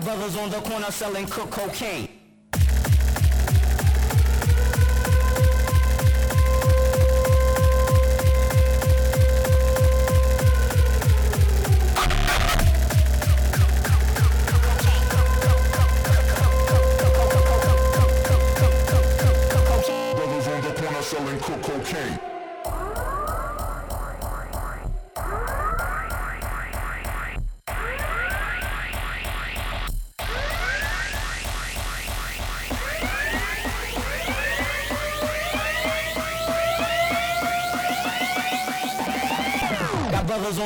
brothers on the corner selling cocaine.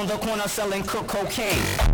the corner selling cook cocaine.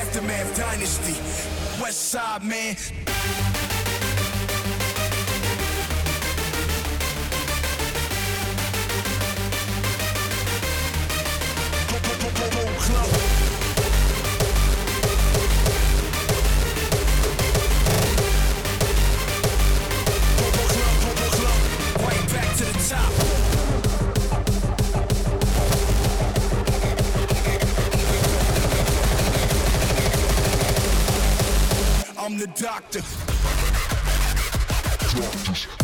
Aftermath Dynasty. West Side, man. the doctor. Doctors.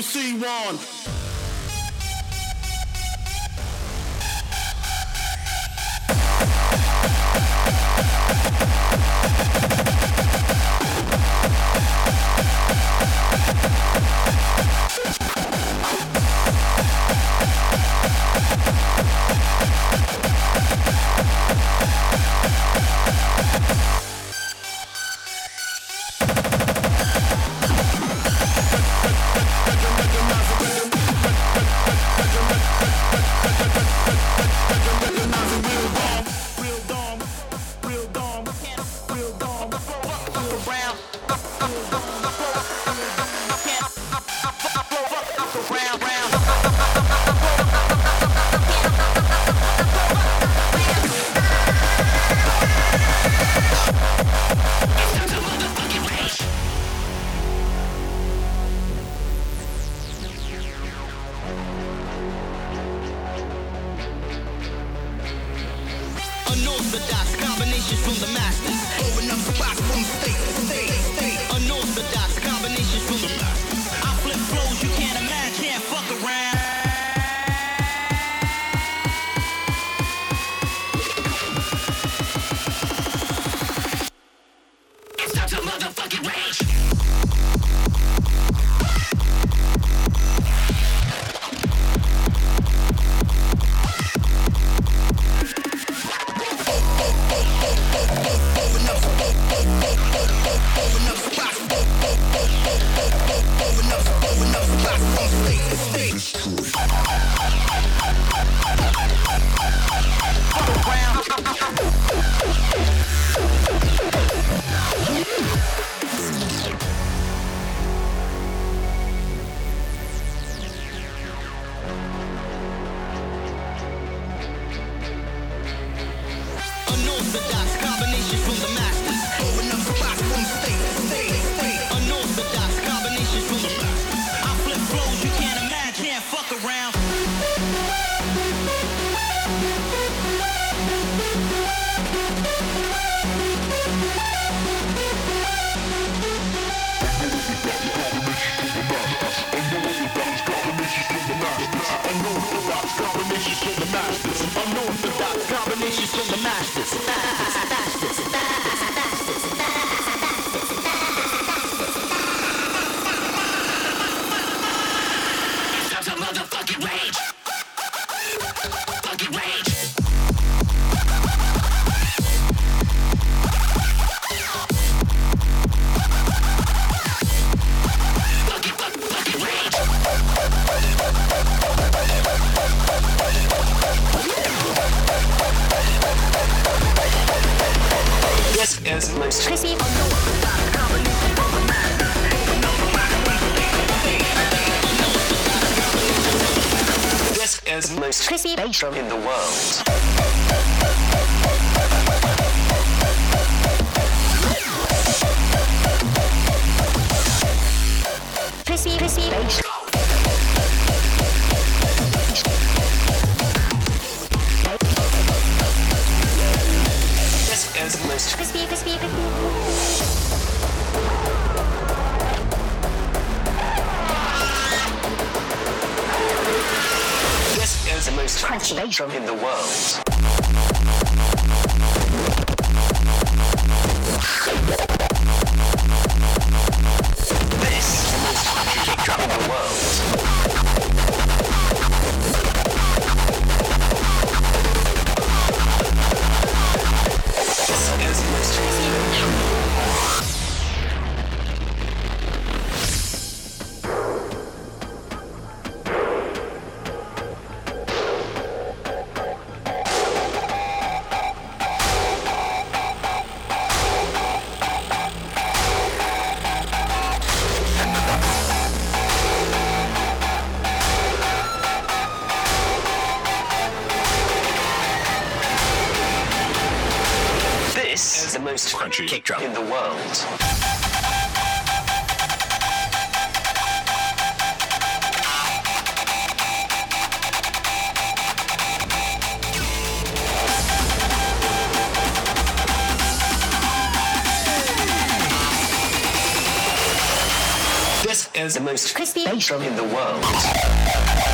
you see one. The most crispy drum in the world.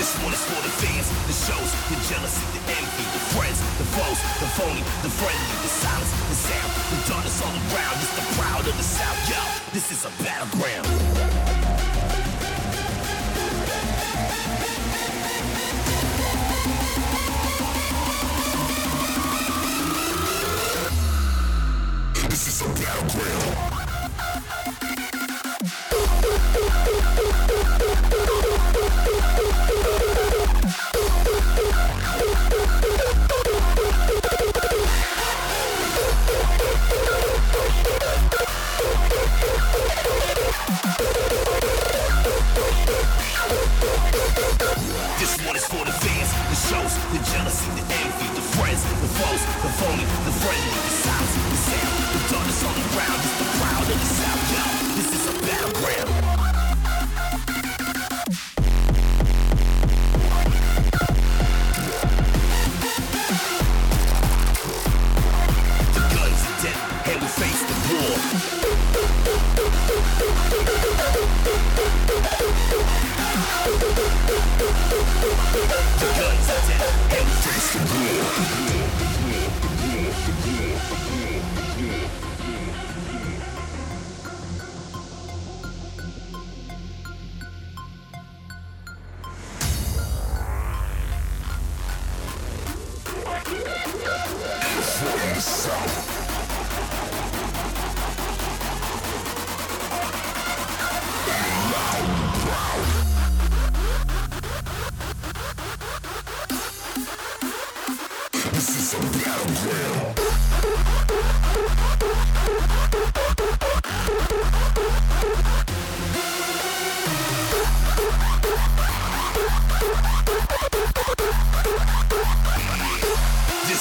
This one is for the fans, the shows, the jealousy, the envy, the friends, the foes, the phony, the friendly, the silence, the sound, the darkness all around. It's the proud of the South, yo. This is a battleground. This is a battleground.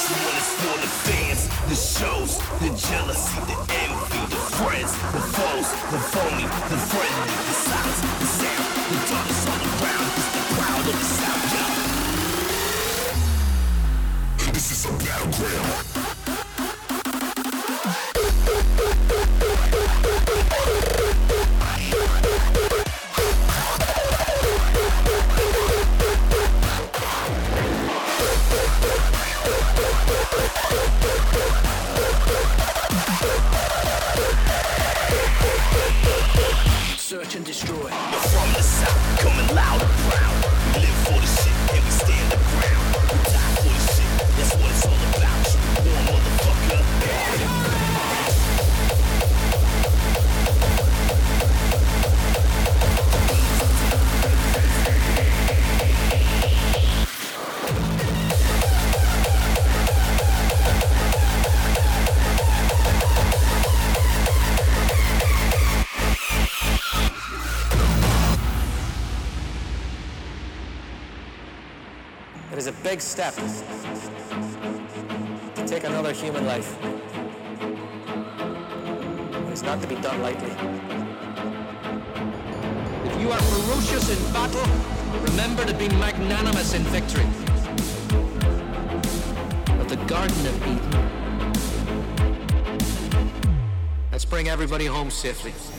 when it's for the fans, the shows, the jealousy, the envy, the friends, the foes, the phony, the friendly, the silence, the sound, the darkness on the ground, it's the crowd of the sound, yo. This is a battleground. Everybody home safely.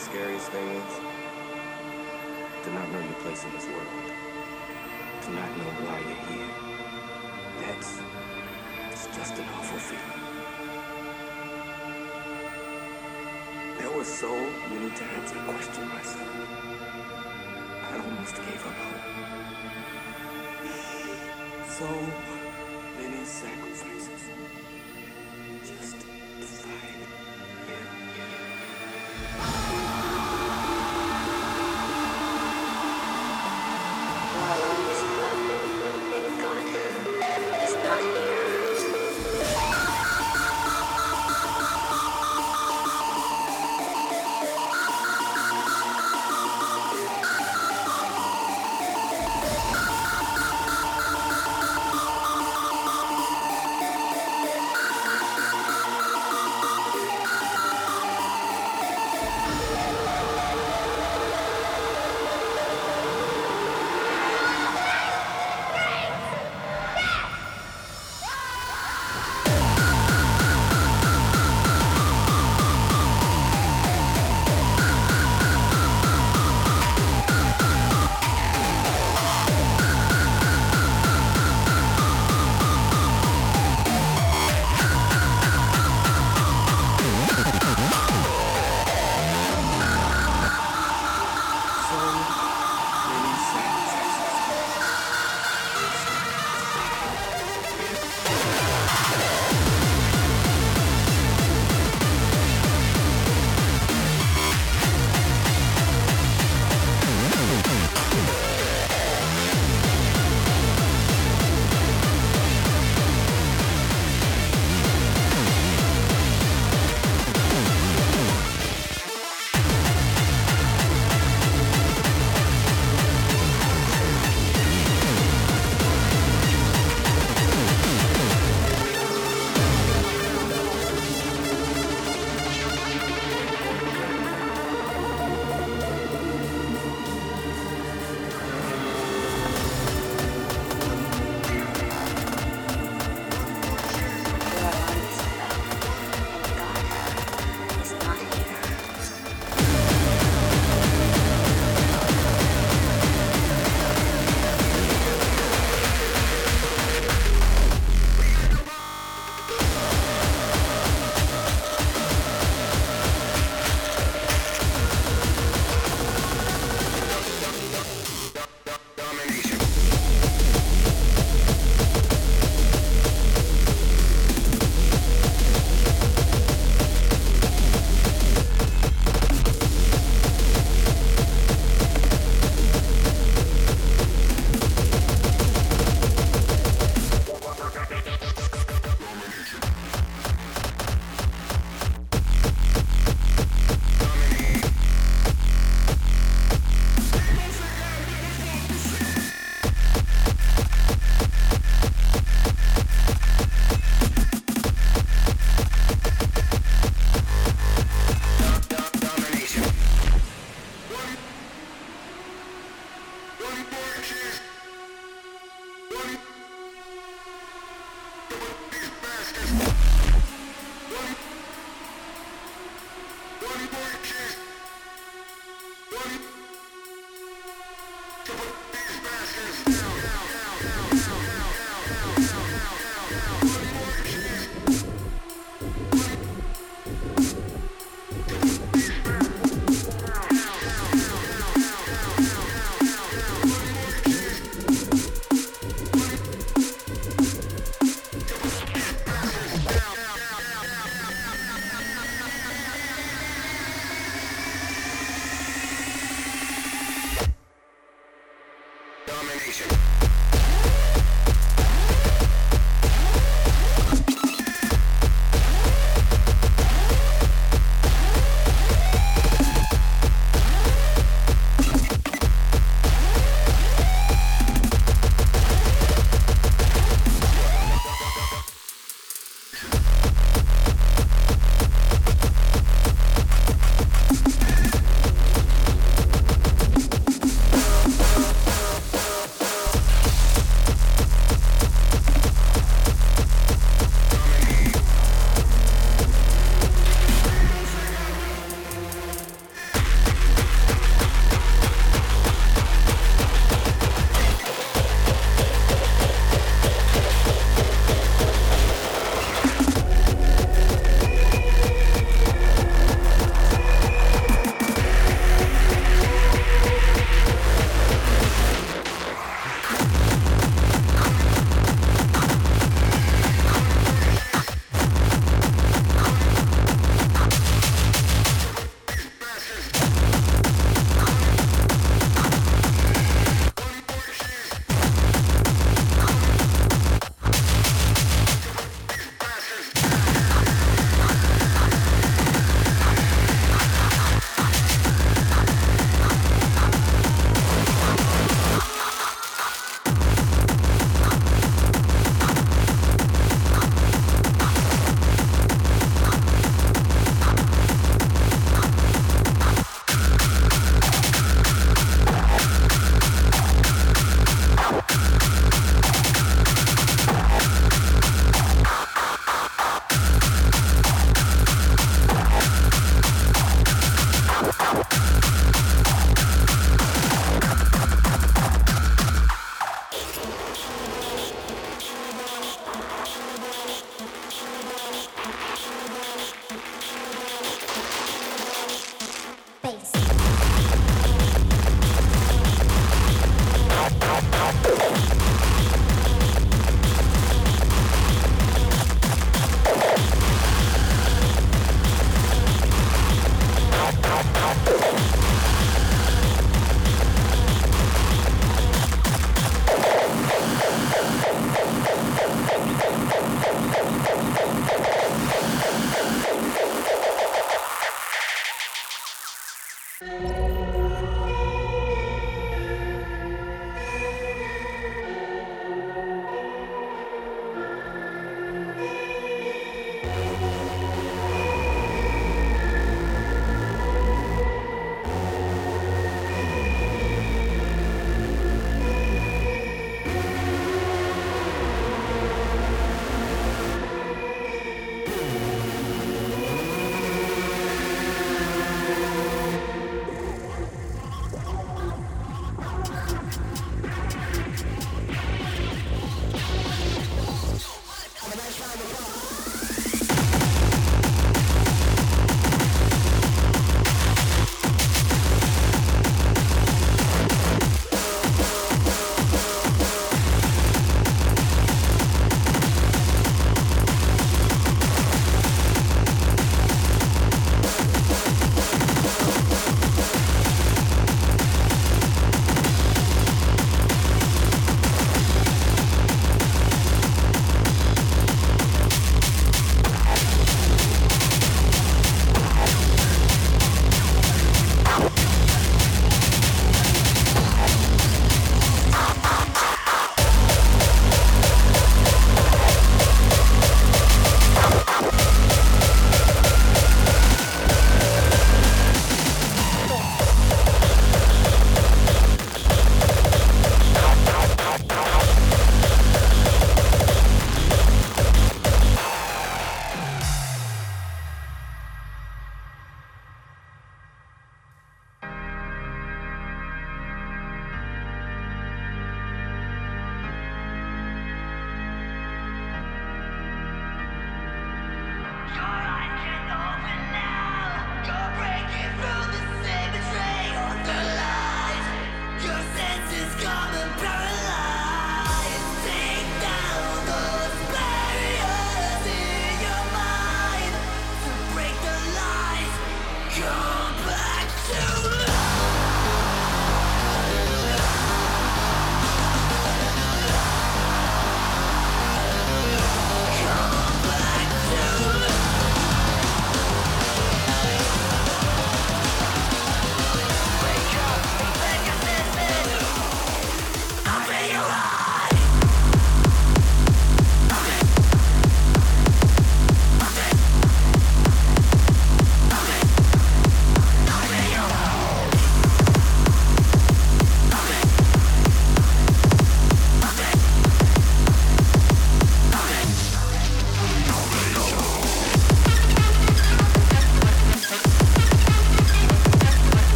The scariest thing is? To not know your place in this world. To not know why you're here. That's it's just an awful feeling. There were so many times I questioned myself. I almost gave up hope. So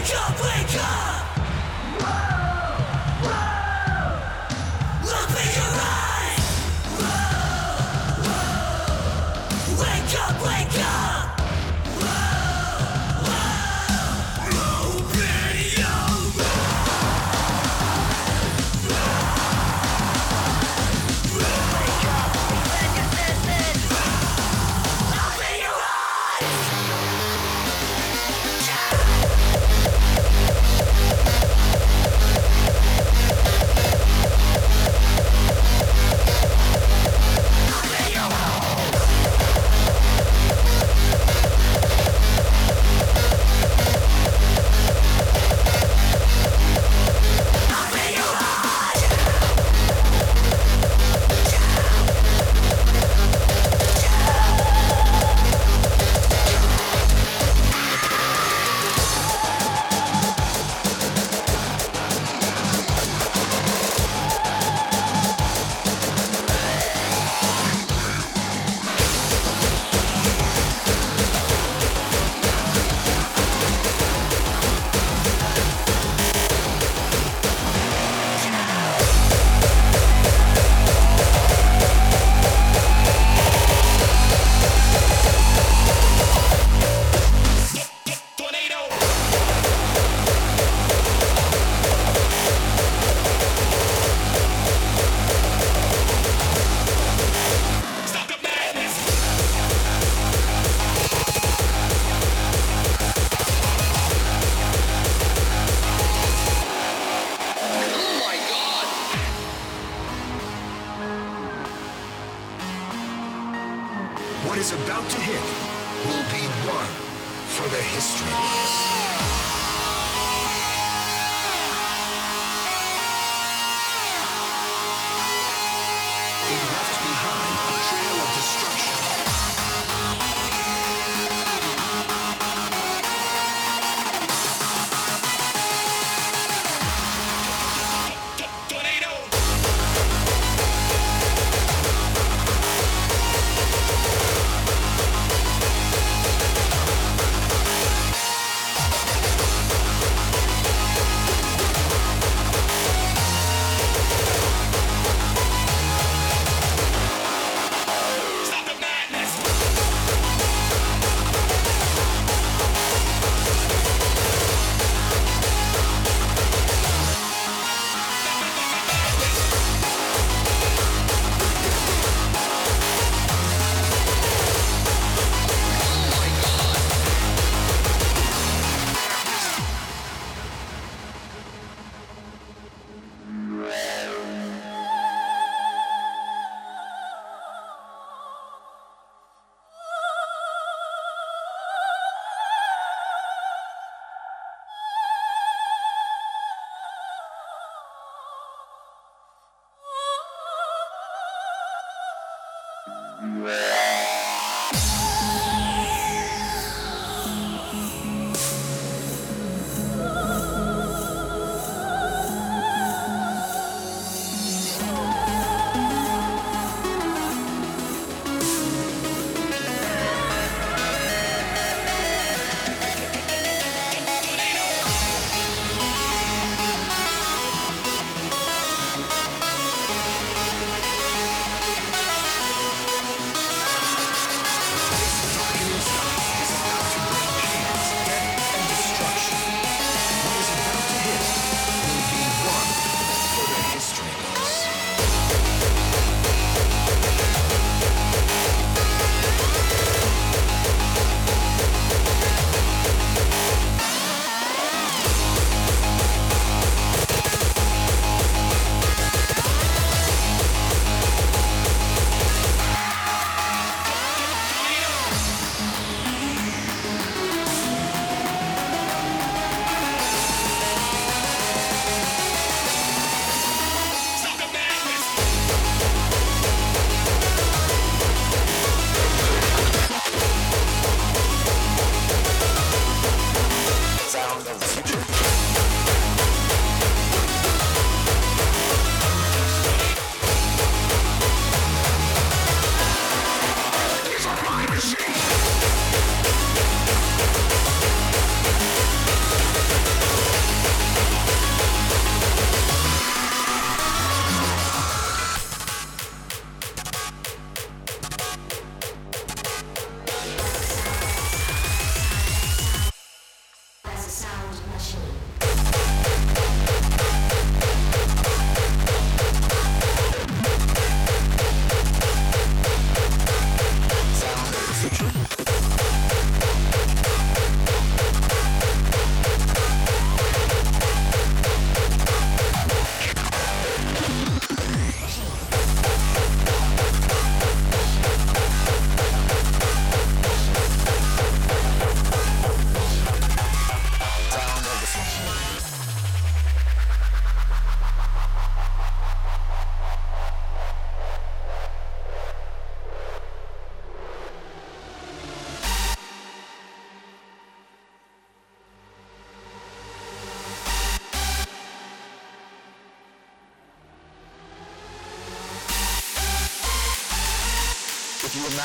wake up, wake up.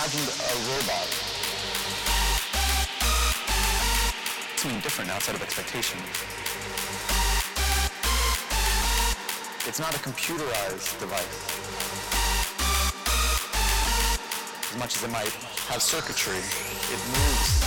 Imagined a robot, something different outside of expectation. It's not a computerized device. As much as it might have circuitry, it moves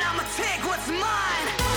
And I'ma take what's mine.